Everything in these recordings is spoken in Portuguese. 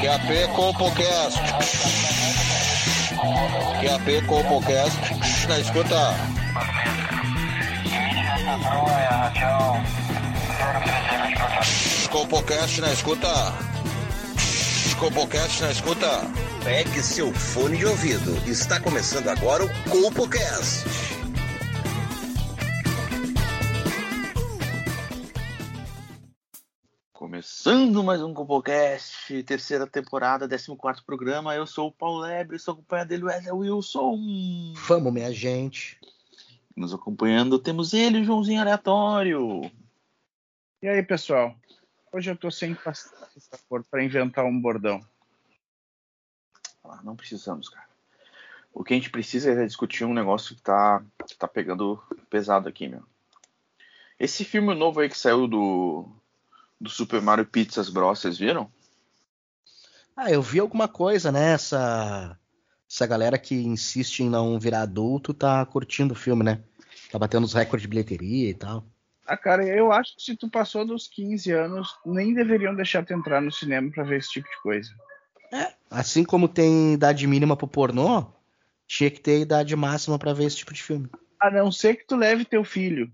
QAP Compocast. QAP Compocast. Na escuta. Compocast na escuta. Compocast na escuta. Pegue seu fone de ouvido. Está começando agora o Compocast. Começando mais um Compocast, terceira temporada, 14 programa. Eu sou o Paulo Lebre, estou acompanhado dele, Wesley Wilson. Vamos, minha gente. Nos acompanhando temos ele, Joãozinho Aleatório. E aí, pessoal? Hoje eu tô sem paciência para inventar um bordão. Ah, não precisamos, cara. O que a gente precisa é discutir um negócio que tá, que tá pegando pesado aqui, meu. Esse filme novo aí que saiu do, do Super Mario Pizzas Bros, vocês viram? Ah, eu vi alguma coisa, né? Essa, galera que insiste em não virar adulto tá curtindo o filme, né? Tá batendo os recordes de bilheteria e tal. Ah, cara, eu acho que se tu passou dos 15 anos, nem deveriam deixar tu entrar no cinema para ver esse tipo de coisa. É, assim como tem idade mínima pro pornô, tinha que ter idade máxima para ver esse tipo de filme. A não ser que tu leve teu filho.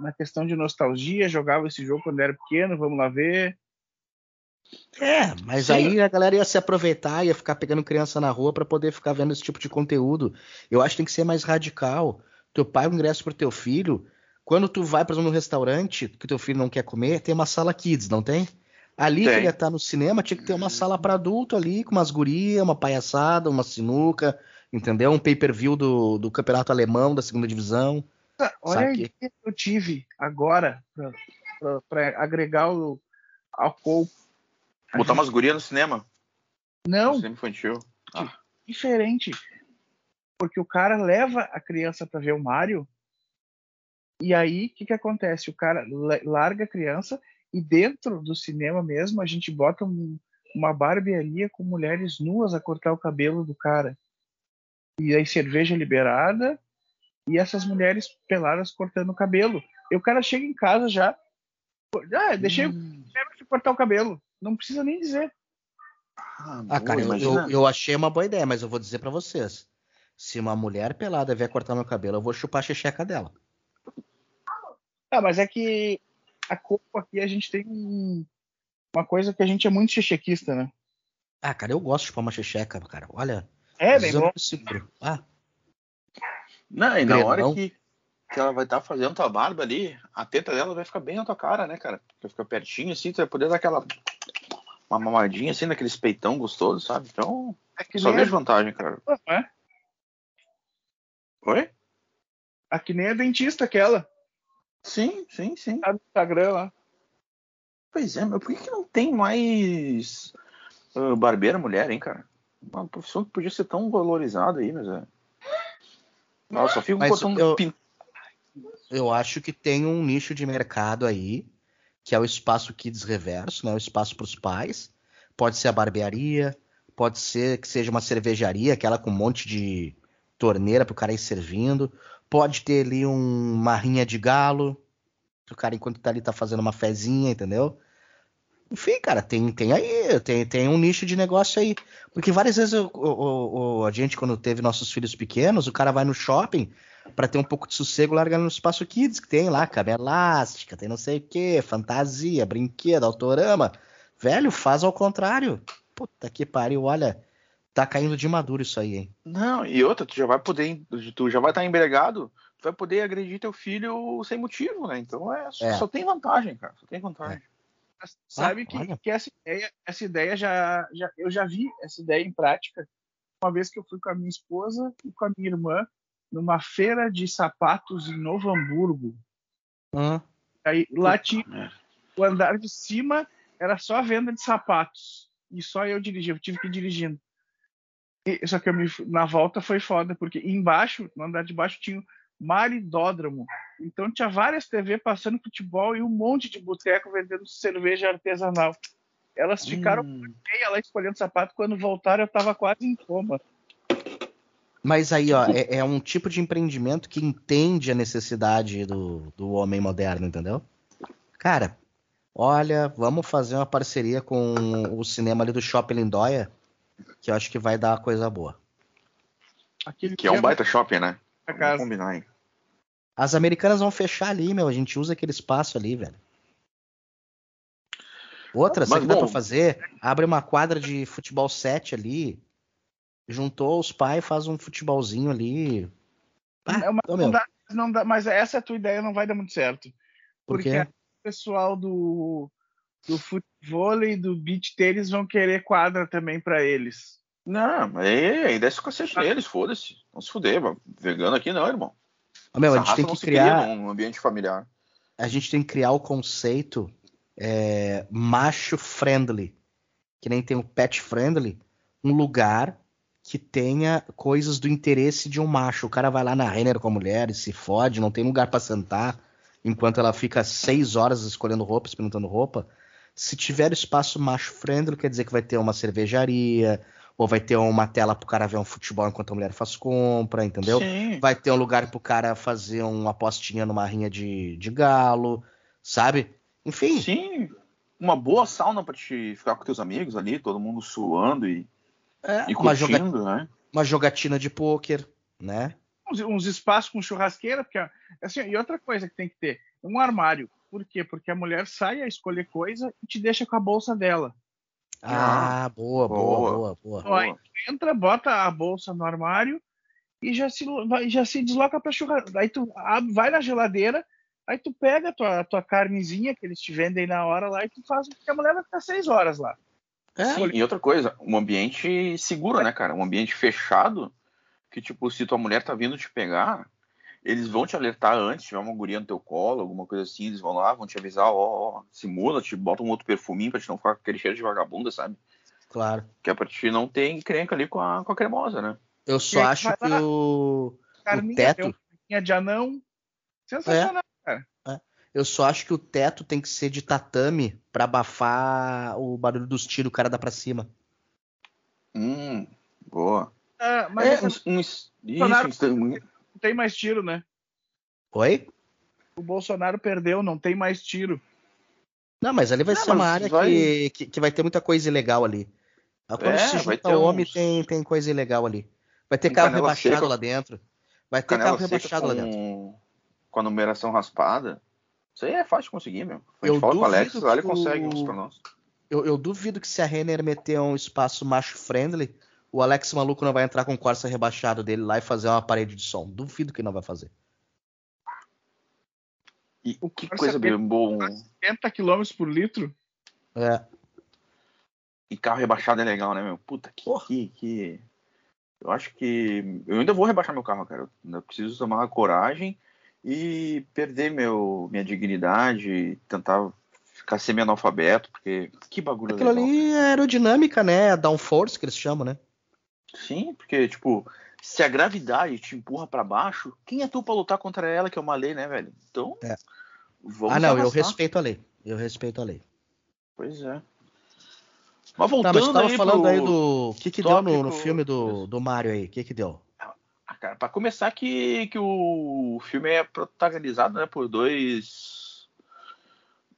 Na questão de nostalgia, jogava esse jogo quando era pequeno, vamos lá ver. É, mas Sim. aí a galera ia se aproveitar, ia ficar pegando criança na rua para poder ficar vendo esse tipo de conteúdo. Eu acho que tem que ser mais radical. Tu paga o ingresso pro teu filho, quando tu vai, por exemplo, num restaurante que teu filho não quer comer, tem uma sala kids, não tem? Ali tem. que ele ia estar no cinema, tinha que ter uma sala para adulto ali, com umas gurias, uma palhaçada, uma sinuca, entendeu? Um pay-per-view do, do campeonato alemão, da segunda divisão. Olha a ideia que eu tive agora para agregar o álcool. Botar umas gurias no cinema? Não. No cinema infantil. Ah. Diferente. Porque o cara leva a criança para ver o Mario e aí, o que, que acontece? O cara larga a criança e dentro do cinema mesmo a gente bota um, uma barbearia com mulheres nuas a cortar o cabelo do cara. E aí cerveja liberada e essas mulheres peladas cortando o cabelo. E o cara chega em casa já. Ah, deixei hum. o cortar o cabelo. Não precisa nem dizer. Ah, ah cara, eu, eu, eu, achei uma boa ideia, mas eu vou dizer para vocês. Se uma mulher pelada vier cortar meu cabelo, eu vou chupar a xixeca dela. Ah, mas é que a Copa aqui a gente tem um, uma coisa que a gente é muito chechequista, né? Ah, cara, eu gosto de chupar uma checheca, cara. Olha. É, bem bom. Ah. Não, e na hora que, que ela vai estar tá fazendo tua barba ali, a teta dela vai ficar bem na tua cara, né, cara? Vai ficar pertinho assim, tu vai poder dar aquela. Uma mamadinha assim, naqueles peitão gostoso, sabe? Então. É só vejo a... vantagem, cara. É? Oi? Aqui nem a dentista aquela. Sim, sim, sim. Tá no Instagram lá. Pois é, mas por que, que não tem mais uh, barbeira mulher, hein, cara? Uma profissão que podia ser tão valorizada aí, mas é. Nossa, só fico botando. Eu, eu acho que tem um nicho de mercado aí, que é o espaço Kids Reverso, né? O espaço para os pais. Pode ser a barbearia, pode ser que seja uma cervejaria, aquela com um monte de torneira para o cara ir servindo. Pode ter ali um, uma rinha de galo. O cara, enquanto tá ali, tá fazendo uma fezinha, entendeu? Enfim, cara, tem, tem aí, tem, tem um nicho de negócio aí. Porque várias vezes o, o, a gente, quando teve nossos filhos pequenos, o cara vai no shopping para ter um pouco de sossego largando no espaço kids, que tem lá cama elástica, tem não sei o que, fantasia, brinquedo, autorama. Velho, faz ao contrário. Puta que pariu, olha. Tá caindo de maduro isso aí, hein? Não, e outra, tu já vai poder, tu já vai estar tá embregado, tu vai poder agredir teu filho sem motivo, né? Então é, é. só tem vantagem, cara, só tem vantagem. É. Sabe ah, que, que, essa ideia, essa ideia já, já, eu já vi essa ideia em prática uma vez que eu fui com a minha esposa e com a minha irmã numa feira de sapatos em Novo Hamburgo. Hum. Aí lá tinha o andar de cima era só venda de sapatos e só eu dirigia, eu tive que ir dirigindo. Só que me, na volta foi foda, porque embaixo, no andar de baixo, tinha maridódromo. Então tinha várias TV passando futebol e um monte de boteco vendendo cerveja artesanal. Elas ficaram hum. meia lá escolhendo sapato. Quando voltaram, eu tava quase em coma. Mas aí, ó, é, é, um tipo de empreendimento que entende a necessidade do, do homem moderno, entendeu? Cara, Olha, vamos fazer uma parceria com o cinema ali do Shopping Lindóia, que eu acho que vai dar uma coisa boa. Aquele que é um baita shopping, né? Vamos combinar, hein? As americanas vão fechar ali, meu. A gente usa aquele espaço ali, velho. Outra, sabe que dá pra fazer? Abre uma quadra de futebol 7 ali. Juntou os pais, faz um futebolzinho ali. Ah, é uma, não, dá, não dá, mas essa tua ideia não vai dar muito certo. Porque Por o pessoal do, do futebol e do beach tênis vão querer quadra também para eles. Não, aí, aí desce o cacete ah. neles, foda-se. Não se fuder, vegano aqui não, irmão. meu, a gente tem que criar um ambiente familiar. A gente tem que criar o conceito é, macho friendly, que nem tem o pet friendly, um lugar que tenha coisas do interesse de um macho. O cara vai lá na Renner com a mulher e se fode, não tem lugar para sentar, enquanto ela fica seis horas escolhendo roupa, experimentando roupa. Se tiver espaço macho friendly, quer dizer que vai ter uma cervejaria, ou vai ter uma tela pro cara ver um futebol enquanto a mulher faz compra, entendeu? Sim. Vai ter um lugar pro cara fazer uma apostinha numa rinha de, de galo, sabe? Enfim. Sim, uma boa sauna para te ficar com teus amigos ali, todo mundo suando e, é, e uma, joga... né? uma jogatina de pôquer, né? Uns, uns, espaços com churrasqueira, porque assim, e outra coisa que tem que ter, um armário. Por quê? Porque a mulher sai a escolher coisa e te deixa com a bolsa dela. Ah, boa, boa, boa, boa. boa. Aí entra, bota a bolsa no armário e já se, já se desloca para churrasco. Aí tu vai na geladeira, Aí tu pega a tua, tua carnezinha que eles te vendem na hora lá e tu faz, porque a mulher vai ficar seis horas lá. É. Sim, e outra coisa, um ambiente seguro, né, cara? Um ambiente fechado, que tipo, se tua mulher tá vindo te pegar, eles vão te alertar antes, tiver uma guria no teu colo, alguma coisa assim, eles vão lá, vão te avisar, ó, ó, simula, te bota um outro perfuminho pra te não ficar com aquele cheiro de vagabunda, sabe? Claro. Que é pra te não ter encrenca ali com a, com a cremosa, né? Eu só acho que o, o teto... de anão, sensacional. É. Eu só acho que o teto tem que ser de tatame para abafar o barulho dos tiros, o cara dá pra cima. Hum, boa. É, mas é, um, um, isso, não tem mais tiro, né? Oi? O Bolsonaro perdeu, não tem mais tiro. Não, mas ali vai não, ser uma área vai... Que, que, que, vai ter muita coisa ilegal ali. Quando é, se junta homem, uns... tem, tem coisa ilegal ali. Vai ter um carro rebaixado seca, lá dentro. Vai ter carro rebaixado com, lá dentro. Com a numeração raspada. Isso aí é fácil de conseguir, meu. A gente eu fala com o Alex, lá ele consegue uns pra nós. Eu, eu, duvido que se a Renner meter um espaço macho friendly, o Alex maluco não vai entrar com o Corsa rebaixado dele lá e fazer uma parede de som. Duvido que não vai fazer. E o que coisa bem bom. 70 km por litro? É. E carro rebaixado é legal, né, meu? Puta que, que, que, Eu acho que. Eu ainda vou rebaixar meu carro, cara. Eu ainda preciso tomar coragem e perder meu, minha dignidade, tentar ficar semi-analfabeto, porque que bagulho Aquilo legal. ali é aerodinâmica, né? A downforce que eles chamam, né? Sim, porque, tipo, se a gravidade te empurra para baixo, quem é tu pra lutar contra ela, que é uma lei, né, velho? Então, é. vamos Ah, não, arrastar. eu respeito a lei. Eu respeito a lei. Pois é. Mas voltando tá, mas tava aí falando pro... aí do... O que que deu no, no filme do, do Mario aí? O que que deu? Cara. Para começar, que, que o filme é protagonizado né, por dois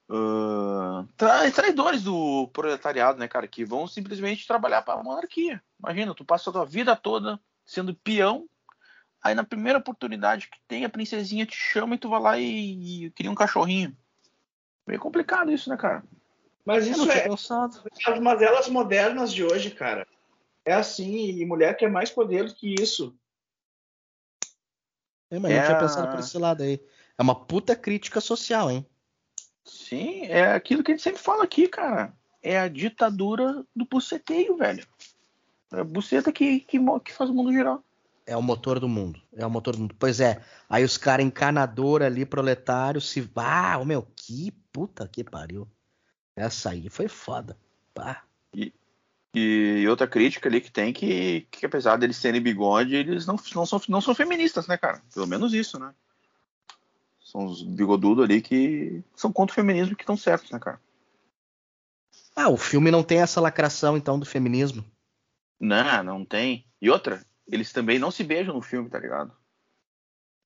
uh, tra traidores do proletariado, né, cara? Que vão simplesmente trabalhar para a monarquia. Imagina, tu passa a tua vida toda sendo peão. Aí na primeira oportunidade que tem, a princesinha te chama e tu vai lá e, e cria um cachorrinho. Meio complicado isso, né, cara? Mas isso é pensado. as mazelas modernas de hoje, cara. É assim, e mulher quer mais poder do que isso. É, mas é eu tinha pensado por esse lado aí. É uma puta crítica social, hein? Sim, é aquilo que a gente sempre fala aqui, cara. É a ditadura do buceteio, velho. É a buceta que, que, que faz o mundo girar. É o motor do mundo. É o motor do mundo. Pois é. Aí os caras encanador ali, proletário, se. Ah, meu, que puta que pariu. Essa aí foi foda. Pá. E, e outra crítica ali que tem que, que apesar deles terem bigode, eles não, não, são, não são feministas, né, cara? Pelo menos isso, né? São os bigodudos ali que são contra o feminismo que estão certos, né, cara? Ah, o filme não tem essa lacração, então, do feminismo. Não, não tem. E outra, eles também não se beijam no filme, tá ligado?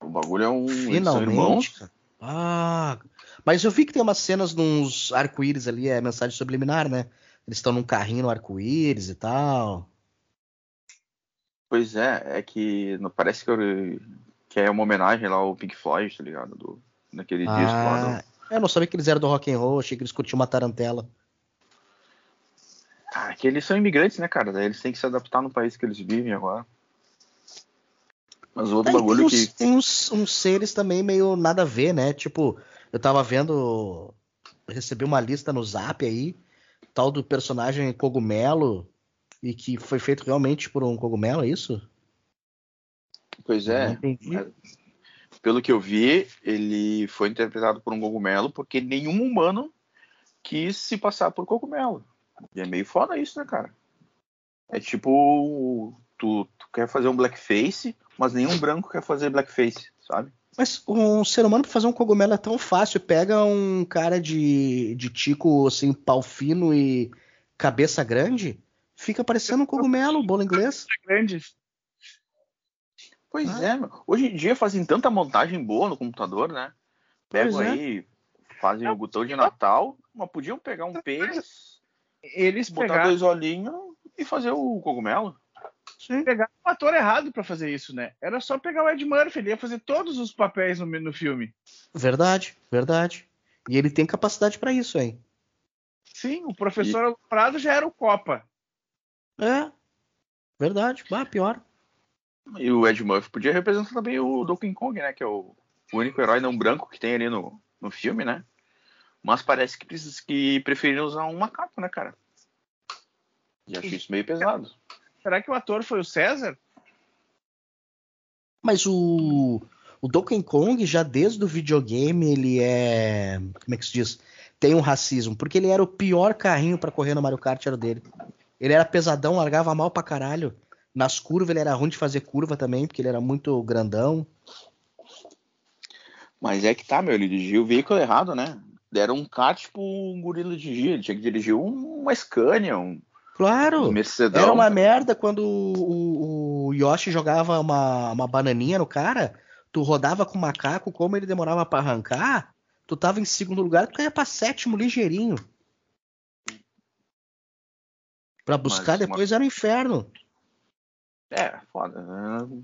O bagulho é um. Finalmente. Ah, Mas eu vi que tem umas cenas nos arco-íris ali, é mensagem subliminar, né? Eles estão num carrinho no arco-íris e tal. Pois é, é que não parece que, eu, que é uma homenagem lá ao Pink Floyd, tá ligado? Do, naquele ah, disco lá. Do... Eu não sabia que eles eram do rock and roll, achei que eles curtiam uma tarantela. Ah, que eles são imigrantes, né, cara? Daí eles têm que se adaptar no país que eles vivem agora. Mas o outro Aí bagulho tem uns, que. Tem uns, uns seres também meio nada a ver, né? Tipo, eu tava vendo. Recebi uma lista no zap aí, tal do personagem cogumelo, e que foi feito realmente por um cogumelo, é isso? Pois é. é, Pelo que eu vi, ele foi interpretado por um cogumelo porque nenhum humano quis se passar por cogumelo. E é meio foda isso, né, cara? É tipo. Tu, tu quer fazer um blackface, mas nenhum branco quer fazer blackface, sabe? Mas um ser humano pra fazer um cogumelo é tão fácil. Pega um cara de, de tico, assim, pau fino e cabeça grande, fica parecendo um cogumelo, bolo inglês. Grande. Pois Ah. é, meu. Hoje em dia fazem tanta montagem boa no computador, né? Pegam é. aí, fazem o botão de Natal, mas podiam pegar um pênis, Eles botar pegaram, dois olhinhos e fazer o cogumelo. Pegaram um ator errado pra fazer isso, né? Era só pegar o Ed Murphy, ele ia fazer todos os papéis no, no filme. Verdade, verdade. E ele tem capacidade pra isso, hein? Sim, o professor Prado já era o Copa. É. Verdade. Ah, pior. E o Ed Murphy podia representar também o Donkey Kong, né? Que é o, o único herói não branco que tem ali no, no filme, né? Mas parece que, precisa, que preferiram usar um macaco, né, cara? E acho isso meio pesado. Será que o ator foi o César? Mas o, o Donkey Kong, já desde o videogame, ele é. Como é que se diz? Tem um racismo. Porque ele era o pior carrinho pra correr no Mario Kart, era o dele. Ele era pesadão, largava mal pra caralho. Nas curvas ele era ruim de fazer curva também, porque ele era muito grandão. Mas é que tá, meu, ele dirigiu o veículo errado, né? Deram um kart pro um gorila dirigir. Ele tinha que dirigir um- uma Scania, um, Claro! Mercedão. Era uma merda quando o, o Yoshi jogava uma, uma bananinha no cara, tu rodava com o macaco, como ele demorava pra arrancar, tu tava em segundo lugar, tu caía pra sétimo ligeirinho. Pra buscar Mas uma- depois era um inferno. É, foda. né?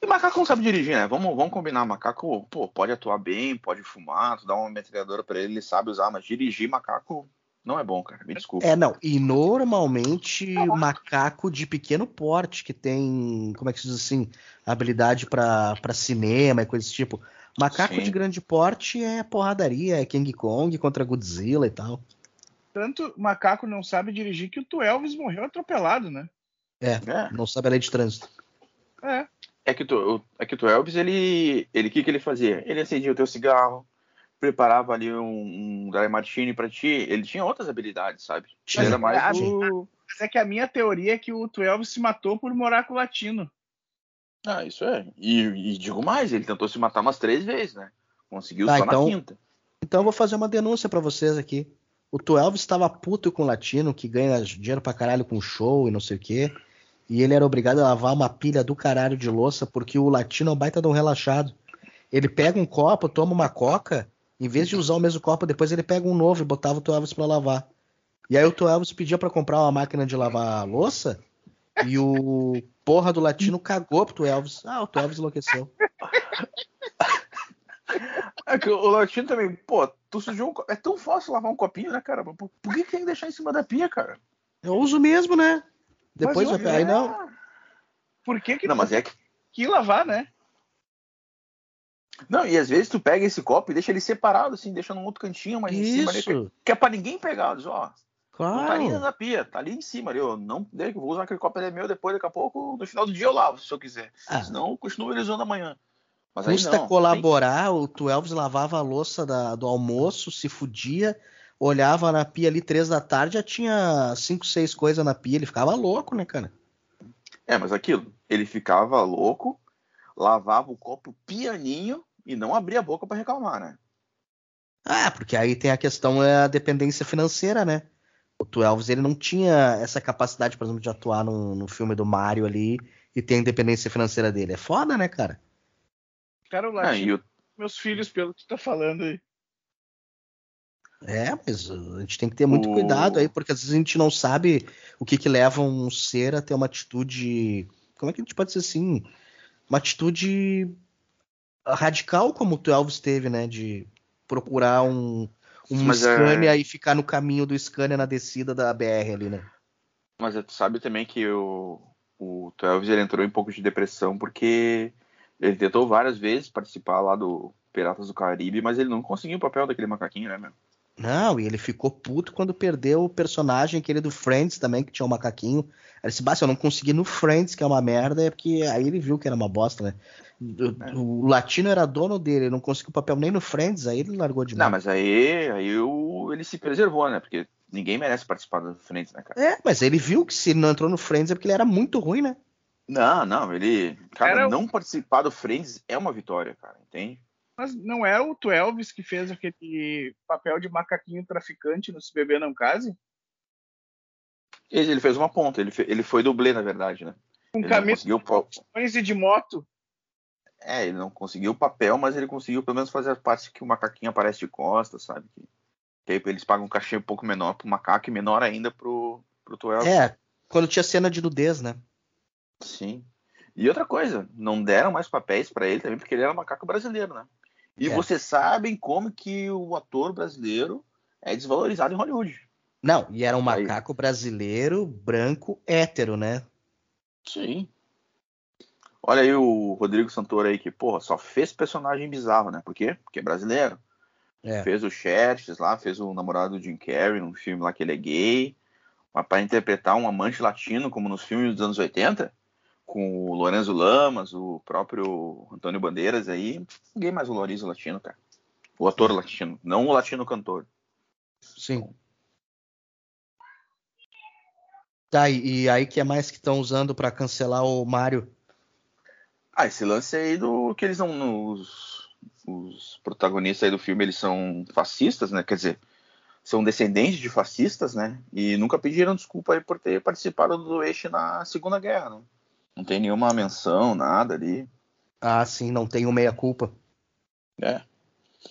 E macaco não sabe dirigir, né? Vamos, vamos combinar. Macaco, pô, pode atuar bem, pode fumar, tu dá uma metralhadora pra ele, ele sabe usar, mas dirigir macaco não é bom, cara. Me desculpa. É, não. E normalmente macaco de pequeno porte, que tem, como é que se diz assim, habilidade pra pra cinema e coisa desse tipo. Macaco Sim. de grande porte é porradaria, é King Kong contra Godzilla e tal. Tanto o macaco não sabe dirigir que o Tu Elvis morreu atropelado, né? É, É. não sabe a lei de trânsito. É. É que tu, é que tu Elvis, ele, ele, o que que ele fazia? Ele acendia o teu cigarro, preparava ali um, um dry martini pra ti. Ele tinha outras habilidades, sabe? Tinha. Era mais o... Mas é que a minha teoria é que o Tu Elvis se matou por morar com o latino. Ah, isso é. E, e digo mais, ele tentou se matar umas três vezes, né? Conseguiu Tá, só então- na quinta. Então eu vou fazer uma denúncia pra vocês aqui. O Tu Elvis estava puto com o latino, que ganha dinheiro pra caralho com show e não sei o quê. E ele era obrigado a lavar uma pilha do caralho de louça, porque o latino é um baita de um relaxado. Ele pega um copo, toma uma coca, em vez de usar o mesmo copo, depois ele pega um novo e botava o Tu Elvis pra lavar. E aí o Tu Elvis pedia pra comprar uma máquina de lavar louça, e o porra do latino cagou pro Tu Elvis. Ah, o Tu Elvis enlouqueceu. É que o latino também, pô, tu sujou um co- É tão fácil lavar um copinho, né, cara? Por, por que, que tem que deixar em cima da pia, cara? Eu uso mesmo, né? Depois Mas vai eu- aí não. Por que que Não, mas é que. que lavar, né? Não, e às vezes tu pega esse copo e deixa ele separado, assim, deixa num outro cantinho, mas em cima que, Isso, é pra ninguém pegar. Diz, ó, não tá ali claro. na pia, tá ali em cima ali. Eu não eu vou usar aquele copo, ele é meu, depois, daqui a pouco, no final do dia eu lavo, se eu quiser. Ah. Senão eu continuo ele usando amanhã. Mas Custa não. colaborar, o Tu Elvis lavava a louça da- do almoço, se fudia, olhava na pia ali três da tarde, já tinha cinco, seis coisas na pia, ele ficava louco, né, cara? É, mas aquilo, ele ficava louco, lavava o copo pianinho e não abria a boca pra reclamar, né? Ah, porque aí tem a questão é a dependência financeira, né? O Tu Elvis, ele não tinha essa capacidade, por exemplo, de atuar no, no filme do Mario ali e ter a independência financeira dele. É foda, né, cara? Cara, o Ah, latino, e o- meus filhos, pelo que tu tá falando aí. É, mas a gente tem que ter muito o... cuidado aí, porque às vezes a gente não sabe o que, que leva um ser a ter uma atitude. Como é que a gente pode dizer assim? Uma atitude radical como o Elvis teve, né? De procurar um, um mas é Scania é... e ficar no caminho do Scania na descida da BR ali, né? Mas tu sabe também que o, o Elvis ele entrou em um pouco de depressão porque ele tentou várias vezes participar lá do Piratas do Caribe, mas ele não conseguiu o papel daquele macaquinho, né, meu? Não, e ele ficou puto quando perdeu o personagem aquele do Friends também, que tinha um macaquinho. Ele disse, se eu não consegui no Friends, que é uma merda, é porque aí ele viu que era uma bosta, né? O, é. o latino era dono dele, ele não conseguiu papel nem no Friends, aí ele largou de mão. Não, mas aí, aí o, ele se preservou, né? Porque ninguém merece participar do Friends, né, cara? É, mas ele viu que se ele não entrou no Friends é porque ele era muito ruim, né? Não, não, ele. Cara, era... não participar do Friends é uma vitória, cara, entende? Mas não é o Twelves que fez aquele papel de macaquinho traficante no Se Beber Não Case? Ele, ele fez uma ponta, ele, ele foi dublê, na verdade, né? Um caminho de de moto. É, ele não conseguiu o papel, mas ele conseguiu pelo menos fazer a parte que o macaquinho aparece de costas, sabe? Que, que aí eles pagam um cachê um pouco menor pro macaco e menor ainda pro, pro Twelves. É, quando tinha cena de nudez, né? Sim. E outra coisa, não deram mais papéis para ele também porque ele era macaco brasileiro, né? E é. vocês sabem como que o ator brasileiro é desvalorizado em Hollywood. Não, e era um macaco Aí. brasileiro, branco, hétero, né? Sim. Olha aí o Rodrigo Santoro aí, que, porra, só fez personagem bizarro, né? Por quê? Porque é brasileiro. É. Fez o Xerxes lá, fez o namorado do Jim Carrey num filme lá que ele é gay. Mas para interpretar um amante latino, como nos filmes dos anos 80, com o Lorenzo Lamas, o próprio Antônio Bandeiras aí, ninguém mais valoriza o latino, cara. O ator latino, não o latino cantor. Sim. Tá, e, aí que é mais que estão usando para cancelar o Mario? Ah, esse lance aí do que eles não. Os, os protagonistas aí do filme eles são fascistas, né? Quer dizer, são descendentes de fascistas, né? E nunca pediram desculpa aí por ter participado do eixo na Segunda Guerra, né? Não tem nenhuma menção, nada ali. Ah, sim, não tem o meia-culpa. É.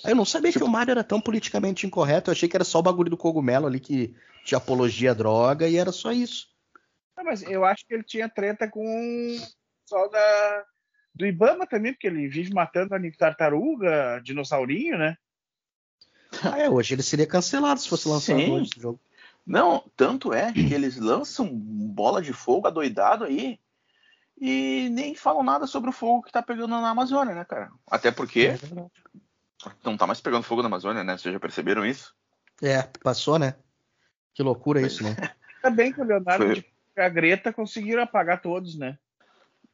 Eu não sabia tipo... que o Mario era tão politicamente incorreto. Eu achei que era só o bagulho do cogumelo ali que tinha apologia à droga e era só isso. Não, mas eu acho que ele tinha treta com o pessoal da, do Ibama também, porque ele vive matando a tartaruga, dinossaurinho, né? Ah, é, hoje ele seria cancelado se fosse lançado Sim. hoje esse jogo. Não, tanto é que eles lançam bola de fogo adoidado aí e nem falam nada sobre o fogo que tá pegando na Amazônia, né, cara? Até porque é não tá mais pegando fogo na Amazônia, né? Vocês já perceberam isso? É, passou, né? Que loucura isso, né? Ainda bem que o Leonardo Foi... e a Greta conseguiram apagar todos, né?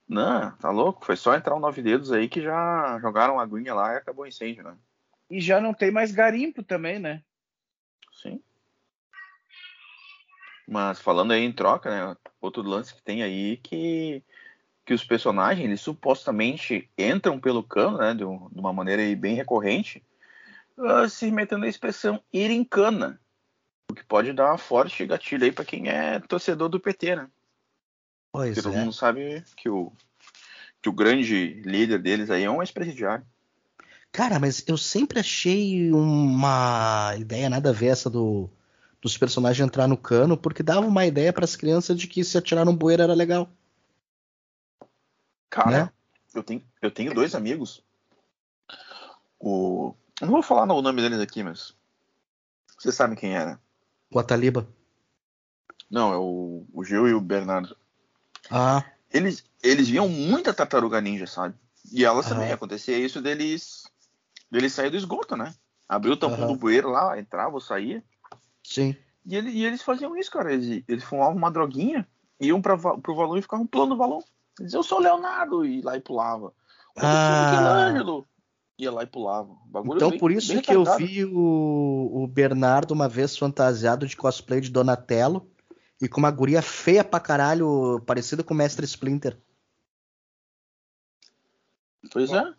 Não, tá louco. Foi só entrar um nove dedos aí que já jogaram a aguinha lá e acabou o incêndio, né? E já não tem mais garimpo também, né? Sim. Mas falando aí em troca, né? Outro lance que tem aí que que os personagens eles supostamente entram pelo cano, né, de, um, uma maneira bem recorrente, uh, se metendo a expressão ir em cana, o que pode dar uma forte gatilho aí para quem é torcedor do PT, né? Pois Porque é. todo mundo sabe que o que o grande líder deles aí é um ex-presidiário. Cara, mas eu sempre achei uma ideia nada a ver essa do, dos personagens entrar no cano, porque dava uma ideia para as crianças de que se atirar no bueiro era legal. Cara, né? eu, tenho, eu tenho dois amigos. O. Eu não vou falar o nome deles aqui, mas. Você sabe quem era? O Ataliba. Não, é o, o Gil e o Bernardo. Ah. Eles, eles viam muita tartaruga ninja, sabe? E elas ah. também. Acontecia isso deles. deles sair do esgoto, né? Abriu o tampão do bueiro lá, entrava ou saía. Sim. E, ele, e, eles faziam isso, cara. Eles, eles fumavam uma droguinha, iam pra, pro valão e ficavam pulando o valão. Diz, eu sou o Leonardo, e lá e pulava. Ah. Michelangelo, ia lá e pulava. Bagulho então bem, por isso que eu vi o, o, Bernardo uma vez fantasiado de cosplay de Donatello e com uma guria feia pra caralho, parecida com o Mestre Splinter. Pois é.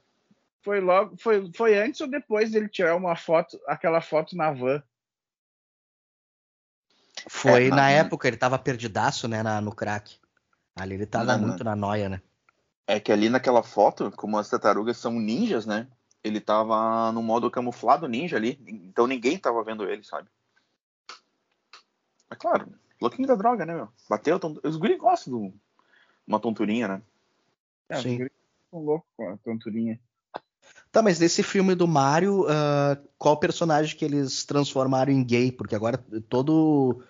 Foi logo, foi, foi antes ou depois dele tirar uma foto, aquela foto na van? Foi é, na, na época, ele tava perdidaço, né, na, no crack. Ali ele tava não, muito não. na noia, né? É que ali naquela foto, como as tartarugas são ninjas, né? ele tava no modo camuflado ninja ali, então ninguém tava vendo ele, sabe? É claro, louquinho da droga, né, meu? Bateu, os guri gostam de uma tonturinha, né? É, Sim. os são loucos com a tonturinha. Tá, mas nesse filme do Mario, uh, qual personagem que eles transformaram em gay? Porque agora todo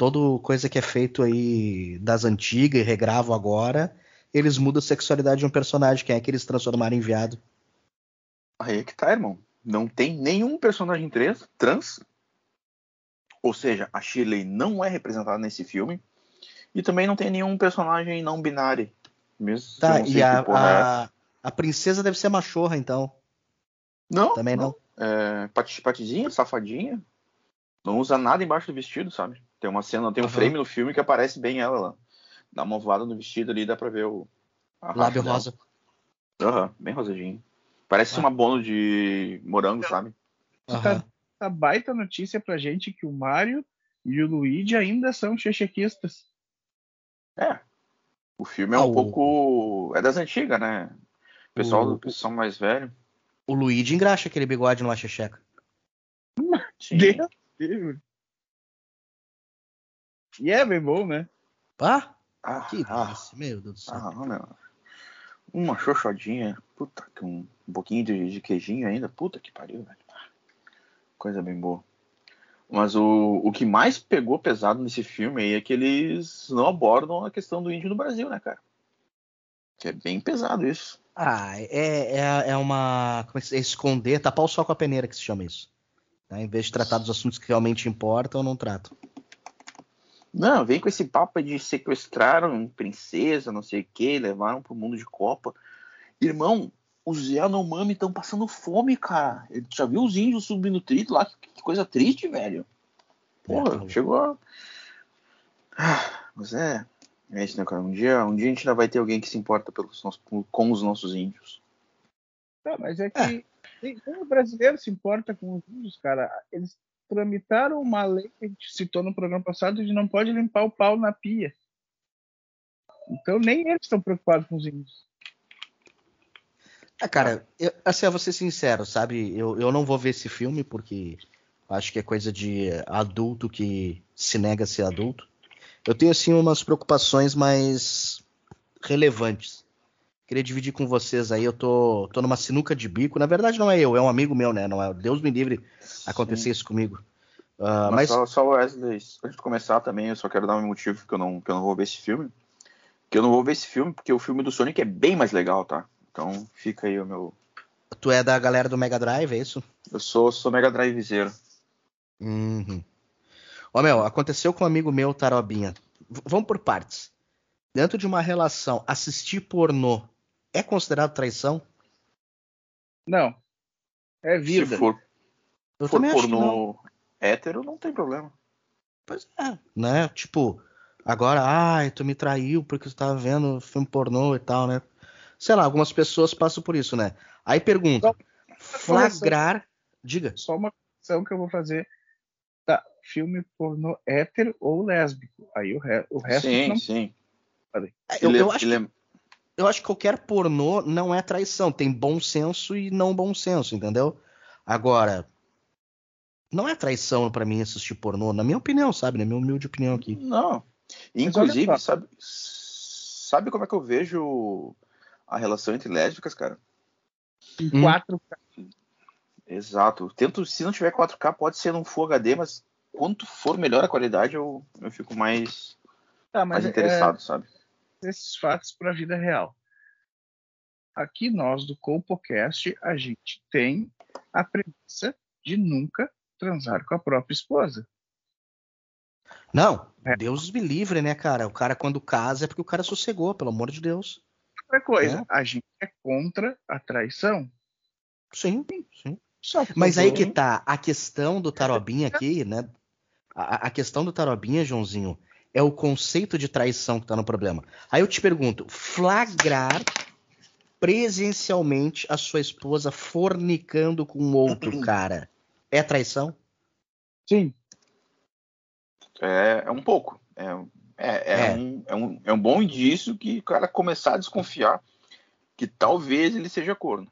todo coisa que é feito aí das antigas e regravam agora, eles mudam a sexualidade de um personagem. Quem é que eles transformaram em viado? Aí é que tá, irmão. Não tem nenhum personagem trans, trans. Ou seja, a Shirley não é representada nesse filme. E também não tem nenhum personagem não binário. Mesmo tá, e a, a, é a, princesa deve ser machorra, então. Não. Também não. não. É, patizinha, safadinha. Não usa nada embaixo do vestido, sabe? Tem uma cena, tem um uhum. frame no filme que aparece bem ela lá. Dá uma voada no vestido ali, dá pra ver o. Lábio rosa. Aham, uhum, bem rosadinho. Parece ah. uma bono de morango, sabe? Uhum. Tá, tá baita notícia pra gente que o Mario e o Luigi ainda são chechequistas. É. O filme é ah, um o... pouco. É das antigas, né? O pessoal, o... pessoal mais velho. O Luigi engraxa aquele bigode no La Checheca. Deus, Deus. E é bem bom, né? Ah, ah que ah, meu Deus do céu. Ah, meu. Uma xoxodinha, puta, com um, um pouquinho de, de, queijinho ainda, puta que pariu, velho. Coisa bem boa. Mas o, o que mais pegou pesado nesse filme aí é que eles não abordam a questão do índio no Brasil, né, cara? Que é bem pesado isso. Ah, é, é, é uma. Como é que é? Esconder, tapar o sol com a peneira que se chama isso. Né? Em vez de tratar dos assuntos que realmente importam, não trato. Não, vem com esse papo de sequestraram princesa, não sei o que, levaram pro mundo de Copa. Irmão, os Yanomami estão passando fome, cara. Ele já viu os índios subnutridos lá? Que coisa triste, velho. Porra, é, chegou a... ah, mas é. É isso, né, cara? Um dia, um dia a gente ainda vai ter alguém que se importa pelos nossos, com os nossos índios. Tá, mas é que é. o brasileiro se importa com os índios, cara. Eles tramitaram uma lei que a gente citou no programa passado de não pode limpar o pau na pia. Então nem eles estão preocupados com os índios. Ah, cara, eu, assim, eu vou ser sincero, sabe? Eu, eu não vou ver esse filme porque acho que é coisa de adulto que se nega a ser adulto. Eu tenho, assim, umas preocupações mais relevantes. Queria dividir com vocês aí. Eu tô, tô numa sinuca de bico. Na verdade, não é eu, é um amigo meu, né? Não é, Deus me livre acontecer Sim. isso comigo. Uh, mas, mas... Só, só Wesley, antes de começar também, eu só quero dar um motivo que eu não, que eu não vou ver esse filme. Que eu não vou ver esse filme porque o filme do Sonic é bem mais legal, tá? Então fica aí o meu. Tu é da galera do Mega Drive, é isso? Eu sou, sou Mega Drivezeiro. Uhum. Ó, meu, aconteceu com um amigo meu, Tarobinha. V vamos por partes. Dentro de uma relação, assistir pornô é considerado traição? Não. É vida. Se for, eu for pornô hétero, não tem problema. Pois é, né? Tipo, agora, ai, tu me traiu porque tu tava vendo filme pornô e tal, né? Sei lá, algumas pessoas passam por isso, né? Aí pergunta, flagrar, diga. Só uma questão que eu vou fazer. Tá, filme pornô hétero ou lésbico. Aí o, re o resto sim, não... Sim, eu, eu, acho, eu acho que qualquer pornô não é traição. Tem bom senso e não bom senso, entendeu? Agora, não é traição para mim assistir pornô, na minha opinião, sabe? Na minha humilde opinião aqui. Não. Inclusive, sabe, sabe como é que eu vejo a relação entre lésbicas, cara? Hum. 4K. Exato. Tento, se não tiver 4K, pode ser num Full HD, mas quanto for melhor a qualidade, eu, eu fico mais, tá, mais interessado, é, sabe? Esses fatos para a vida real. Aqui nós do CopoCast, a gente tem a premissa de nunca transar com a própria esposa. Não, é. Deus me livre, né, cara? O cara quando casa é porque o cara sossegou, pelo amor de Deus. Outra coisa, é. a gente é contra a traição. Sim, sim. Mas aí que tá, a questão do Tarobinha aqui, né? A, a, questão do Tarobinha, Joãozinho, é o conceito de traição que tá no problema. Aí eu te pergunto, flagrar presencialmente a sua esposa fornicando com outro cara é traição? Sim. É, é um pouco. É, é, é, é. Um, é, um, é um bom indício que o cara começar a desconfiar que talvez ele seja corno.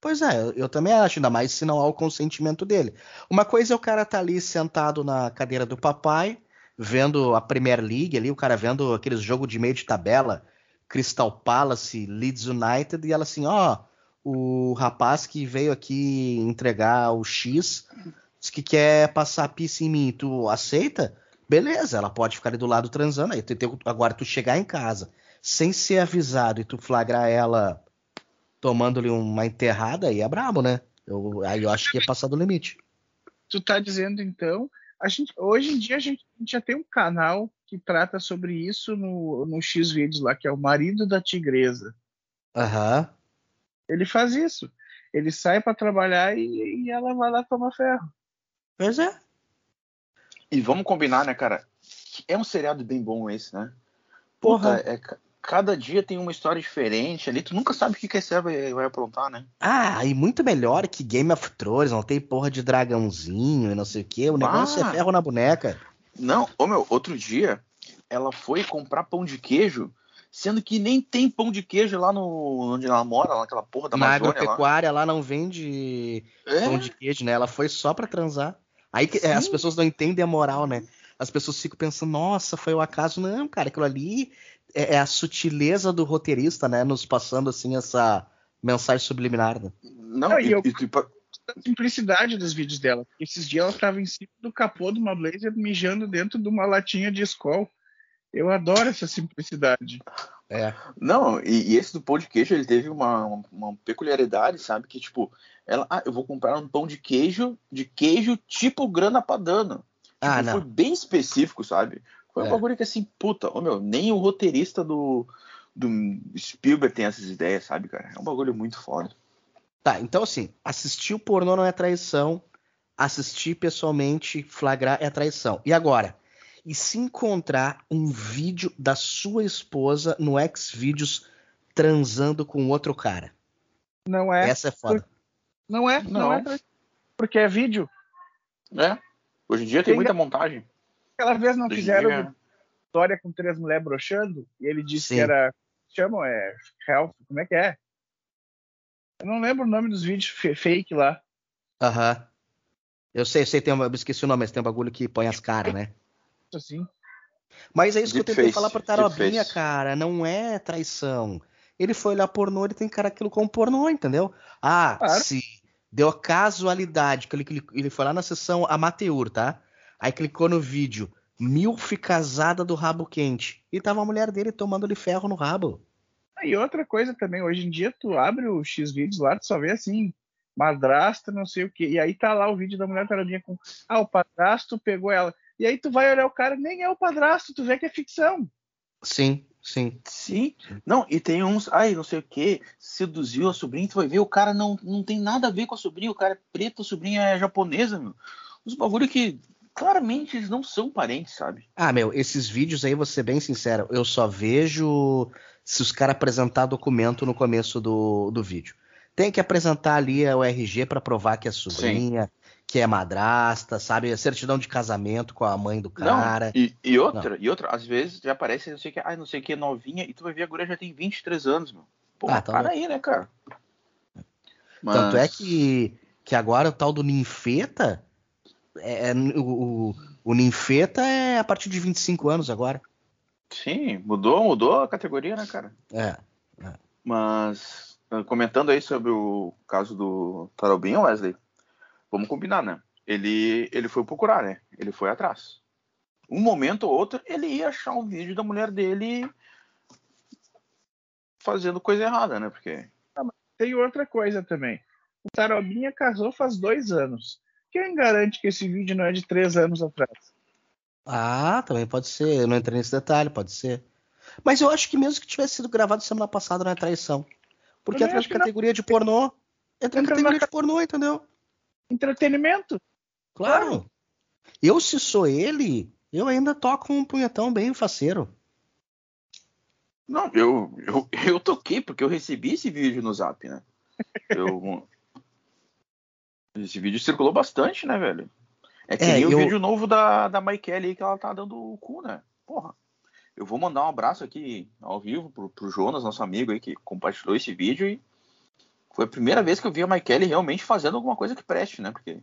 Pois é, eu também acho, ainda mais se não há o consentimento dele. Uma coisa é o cara tá ali sentado na cadeira do papai, vendo a Premier League ali, o cara vendo aqueles jogos de meio de tabela, Crystal Palace, Leeds United, e ela assim, ó, o rapaz que veio aqui entregar o X, que quer passar pista em mim, tu aceita? Beleza, ela pode ficar ali do lado transando, aí agora tu chegar em casa sem ser avisado e tu flagrar ela tomando-lhe uma enterrada, aí é brabo, né? Eu, aí eu acho que é passar do limite. Tu tá dizendo então, a gente, hoje em dia a gente, a gente já tem um canal que trata sobre isso no, no X vídeos lá, que é o marido da tigresa. Aham. Uhum. Ele faz isso. Ele sai para trabalhar e, e, ela vai lá tomar ferro. Pois é. E vamos combinar, né, cara? É um seriado bem bom esse, né? Porra, Puta, é, cada dia tem uma história diferente ali. Tu nunca sabe o que, que esse vai, vai aprontar, né? Ah, e muito melhor que Game of Thrones, não tem porra de dragãozinho e não sei o que. O negócio é ah. é ferro na boneca. Não, ô meu, outro dia ela foi comprar pão de queijo, sendo que nem tem pão de queijo lá no onde ela mora, naquela porra da Na agropecuária lá. lá não vende é? pão de queijo, né? Ela foi só pra transar. Aí que, é, as pessoas não entendem a moral, né? As pessoas ficam pensando, nossa, foi o acaso. Não, cara, aquilo ali é, é, a sutileza do roteirista, né? Nos passando assim essa mensagem subliminar. Né? Não, Não, e, eu, e, tipo... a simplicidade dos vídeos dela. Esses dias ela estava em cima do capô de uma Blazer mijando dentro de uma latinha de Skol. Eu adoro essa simplicidade. É. Não, e, e, esse do pão de queijo, ele teve uma, uma, uma, peculiaridade, sabe? Que, tipo, ela, ah, eu vou comprar um pão de queijo, de queijo tipo grana padano. Ah, tipo, não. Foi bem específico, sabe? Foi um é. bagulho que assim, puta, oh, meu, nem o roteirista do, do Spielberg tem essas ideias, sabe, cara? É um bagulho muito foda. Tá, então assim, assistir o pornô não é traição, assistir pessoalmente, flagrar é traição. E agora? E se encontrar um vídeo da sua esposa no Xvideos transando com outro cara? Não é. Essa é foda. Não é, não, não é. Porque é vídeo. É. Hoje em dia tem, tem muita montagem. Aquela vez não fizeram história com três mulheres broxando e ele disse Sim. que era. Chamam, é. Health, como é que é? Eu não lembro o nome dos vídeos fake lá. Aham. Uhum. Eu sei, eu sei, tem um, eu esqueci o nome, mas tem um bagulho que põe as caras, né? Assim. Mas é isso Deep que eu tentei face. falar pro Tarobinha, cara. Não é traição. Ele foi olhar pornô, ele tem cara aquilo como pornô, entendeu? Ah, claro. se deu a casualidade que ele, ele foi lá na sessão amateur, tá? Aí clicou no vídeo, Milf casada do rabo quente. E tava a mulher dele tomando-lhe ferro no rabo. E outra coisa também, hoje em dia tu abre o X vídeos lá, tu só vê assim, madrasta, não sei o que. E aí tá lá o vídeo da mulher taradinha com, ah, o padrasto pegou ela. E aí tu vai olhar o cara, nem é o padrasto, tu vê que é ficção. Sim, sim. Sim. Não, e tem uns, ai, não sei o que, seduziu a sobrinha, tu vai ver, o cara não, não tem nada a ver com a sobrinha, o cara é preto, a sobrinha é japonesa, meu. Os bagulho que claramente eles não são parentes, sabe? Ah, meu, esses vídeos aí, vou ser bem sincero, eu só vejo se os caras apresentar documento no começo do, do vídeo. Tem que apresentar ali o RG para provar que é sobrinha, Sim. que é madrasta, sabe? A certidão de casamento com a mãe do cara. Não, e, e, outra, não. e outra, às vezes já aparece não sei o que, ai, não sei que, novinha, e tu vai ver a guria já tem 23 anos, meu. Pô, ah, tá para aí, né, cara? Mas... Tanto é que, que agora o tal do Ninfeta é, é, o, o Ninfeta é a partir de 25 anos agora. Sim, mudou, mudou a categoria, né, cara? É. é. Mas, ah, comentando aí sobre o caso do Tarobinho, Wesley, vamos combinar, né? Ele, ele foi procurar, né? Ele foi atrás. Um momento ou outro, ele ia achar um vídeo da mulher dele fazendo coisa errada, né? Porque. Ah, tem outra coisa também. O Tarobinha casou faz dois anos. Quem garante que esse vídeo não é de três anos atrás? Ah, também pode ser. Eu não entrei nesse detalhe, pode ser. Mas eu acho que mesmo que tivesse sido gravado semana passada não é traição. Porque entra na categoria não... de pornô. Entra, na categoria na... de pornô, entendeu? Entretenimento. Claro. claro. Eu, se sou ele, eu ainda toco um punhetão bem faceiro. Não, eu, eu, eu toquei porque eu recebi esse vídeo no zap, né? Eu, esse vídeo circulou bastante, né, velho? É que é, nem eu... o vídeo novo da, da Maikele aí que ela tá dando o cu, né? Porra. Eu vou mandar um abraço aqui ao vivo pro, pro Jonas, nosso amigo aí, que compartilhou esse vídeo e foi a primeira vez que eu vi a Michaele realmente fazendo alguma coisa que preste, né? Porque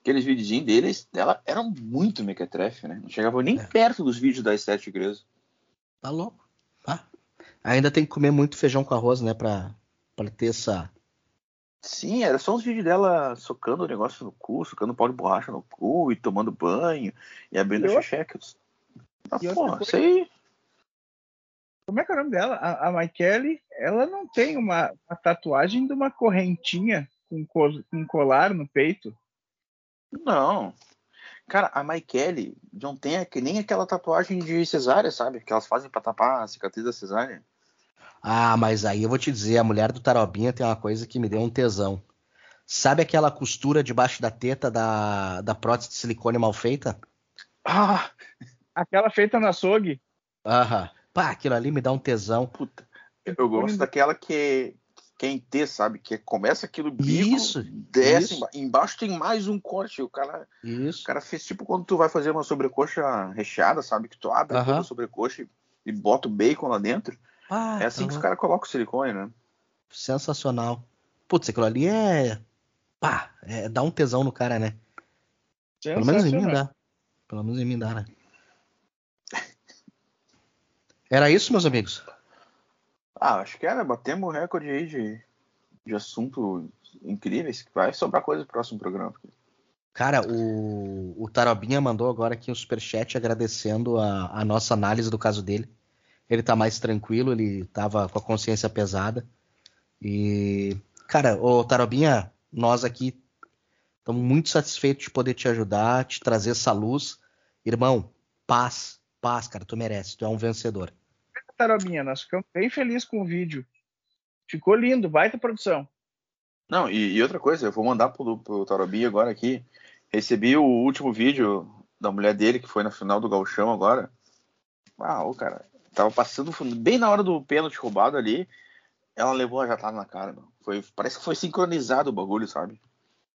aqueles videozinhos deles, dela eram muito mequetrefe, né? Não chegavam nem é. perto dos vídeos da Estética Igreja. Tá louco. Ah. Ainda tem que comer muito feijão com arroz, né? Pra, pra ter essa. Sim, era só uns vídeos dela socando o negócio no cu, socando pau de borracha no cu e tomando banho e abrindo a checheca. Ah, porra, isso aí. Como é que é o nome dela? A, a Michele, ela não tem uma, uma tatuagem de uma correntinha com, com colar no peito? Não. Cara, a Michele não tem nem aquela tatuagem de cesárea, sabe? Que elas fazem pra tapar a cicatriz da cesárea. Ah, mas aí eu vou te dizer, a mulher do Tarobinha tem uma coisa que me deu um tesão. Sabe aquela costura debaixo da teta da, da prótese de silicone mal feita? Ah! Aquela feita na açougue? Aham. Pá, aquilo ali me dá um tesão. Puta. Eu gosto daquela que, que é em T, sabe? Que começa aqui no bico, isso, desce, isso. embaixo tem mais um corte. O cara, isso. o cara fez tipo quando tu vai fazer uma sobrecoxa recheada, sabe? Que tu abre toda a sobrecoxa e, bota o bacon lá dentro. Ah, é assim tá que os caras colocam o silicone, né? Sensacional. Putz, aquilo ali é. Pá, é, dá um tesão no cara, né? Pelo menos em mim dá. Pelo menos em mim dá, né? Era isso, meus amigos? Ah, acho que era. Batemos o recorde aí de, de assunto incríveis. Vai sobrar coisa no próximo programa. Cara, o, o Tarobinha mandou agora aqui um superchat agradecendo a, a nossa análise do caso dele. Ele tá mais tranquilo, ele tava com a consciência pesada. E, cara, o Tarobinha, nós aqui estamos muito satisfeitos de poder te ajudar, te trazer essa luz. Irmão, paz, paz, cara, tu merece, tu é um vencedor. Tarobinha, nós ficamos bem felizes com o vídeo. Ficou lindo, baita produção. Não, e, e outra coisa, eu vou mandar pro, pro Tarobinha agora aqui. Recebi o último vídeo da mulher dele, que foi na final do Galchão agora. Ah, o cara, tava passando bem na hora do pênalti roubado ali. Ela levou a jatada na cara, meu. Foi, parece que foi sincronizado o bagulho, sabe?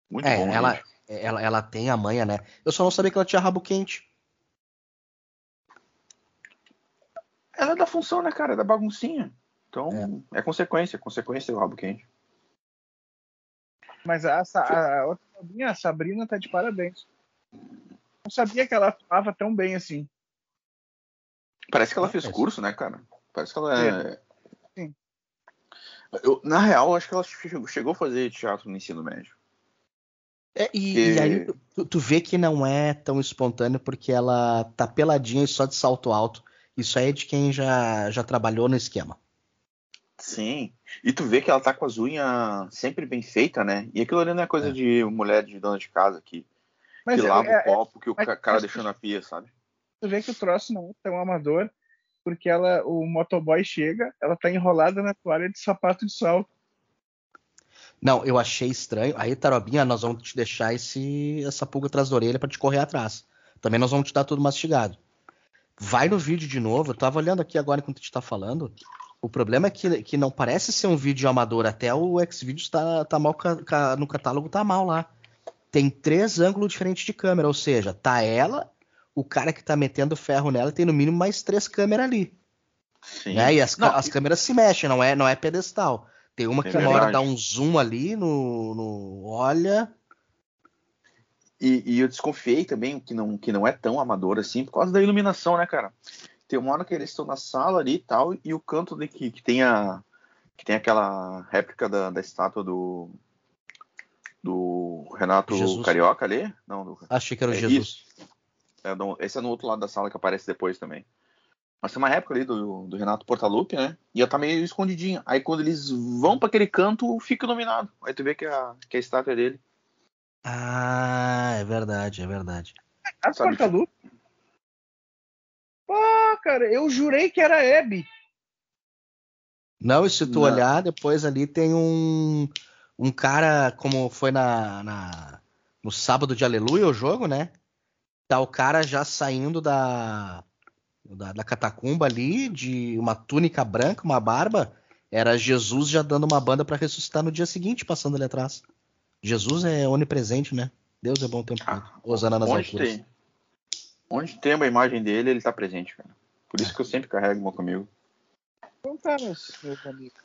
Muito é, bom. Ela, ela, ela tem a manha, né? Eu só não sabia que ela tinha rabo quente. ela é da função, né, cara? É da baguncinha. Então, é, é consequência, consequência do rabo quente. Mas a, a, a outra a Sabrina tá de parabéns. Não sabia que ela atuava tão bem assim. Parece que ela fez curso, né, cara? Parece que ela é. Sim. Eu, na real, acho que ela chegou a fazer teatro no ensino médio. É, e, que... e, aí tu, tu, vê que não é tão espontâneo porque ela tá peladinha e só de salto alto. Isso aí é de quem já, já trabalhou no esquema. Sim. E tu vê que ela tá com as unhas sempre bem feitas, né? E aquilo ali não é coisa é. de mulher de dona de casa que, que lava é, o copo que o cara deixou na pia, sabe? Tu vê que o troço não é tão amador, porque ela, o motoboy chega, ela tá enrolada na toalha de sapato de salto. Não, eu achei estranho. Aí, Tarobinha, nós vamos te deixar esse, essa pulga atrás da orelha para te correr atrás. Também nós vamos te dar tudo mastigado. Vai no vídeo de novo. Eu tava olhando aqui agora enquanto a gente tá falando. O problema é que, que não parece ser um vídeo amador. Até o Xvideos tá, tá mal no catálogo, tá mal lá. Tem três ângulos diferentes de câmera, ou seja, tá ela, o cara que tá metendo ferro nela tem no mínimo mais três câmeras ali. Sim. Né? E as, não, as câmeras se mexem, não é, não é pedestal. Tem uma é que uma hora dá um zoom ali no, no olha, e, e, eu desconfiei também que não, que não é tão amador assim, por causa da iluminação, né, cara? Tem uma hora que eles estão na sala ali e tal, e o canto de que, que tem a. que tem aquela réplica da, da estátua do. do Renato Jesus. Carioca ali? Não, do, Achei que era o é Jesus. É, não, esse é no outro lado da sala que aparece depois também. Mas tem uma réplica ali do, do Renato Portaluppi, né? E ela tá meio escondidinha. Aí quando eles vão para aquele canto, fica iluminado. Aí tu vê que a, que a estátua é dele. Ah, é verdade, é verdade. A Porta-Lupe? Ah, cara, eu jurei que era Hebe. Não, e se tu Não. olhar, depois ali tem um, um cara, como foi na, na, no sábado de Aleluia o jogo, né? Tá o cara já saindo da, da, da catacumba ali, de uma túnica branca, uma barba. Era Jesus já dando uma banda para ressuscitar no dia seguinte, passando ali atrás. Jesus é onipresente, né? Deus é bom tempo ah, Osana nas onde alturas. Tem, onde tem uma imagem dele, ele tá presente, cara. Por isso que eu sempre carrego uma comigo. Então tá, meus, meus amigos.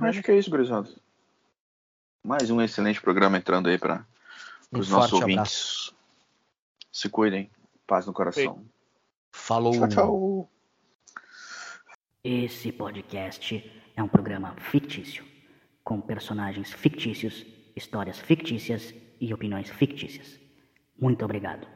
Acho que é isso, gurizada. Mais um excelente programa entrando aí para Um os nossos forte ouvintes. abraço. Se cuidem. Paz no coração. Falou. Tchau, tchau. Esse podcast é um programa fictício, com personagens fictícios, histórias fictícias e opiniões fictícias. Muito obrigado.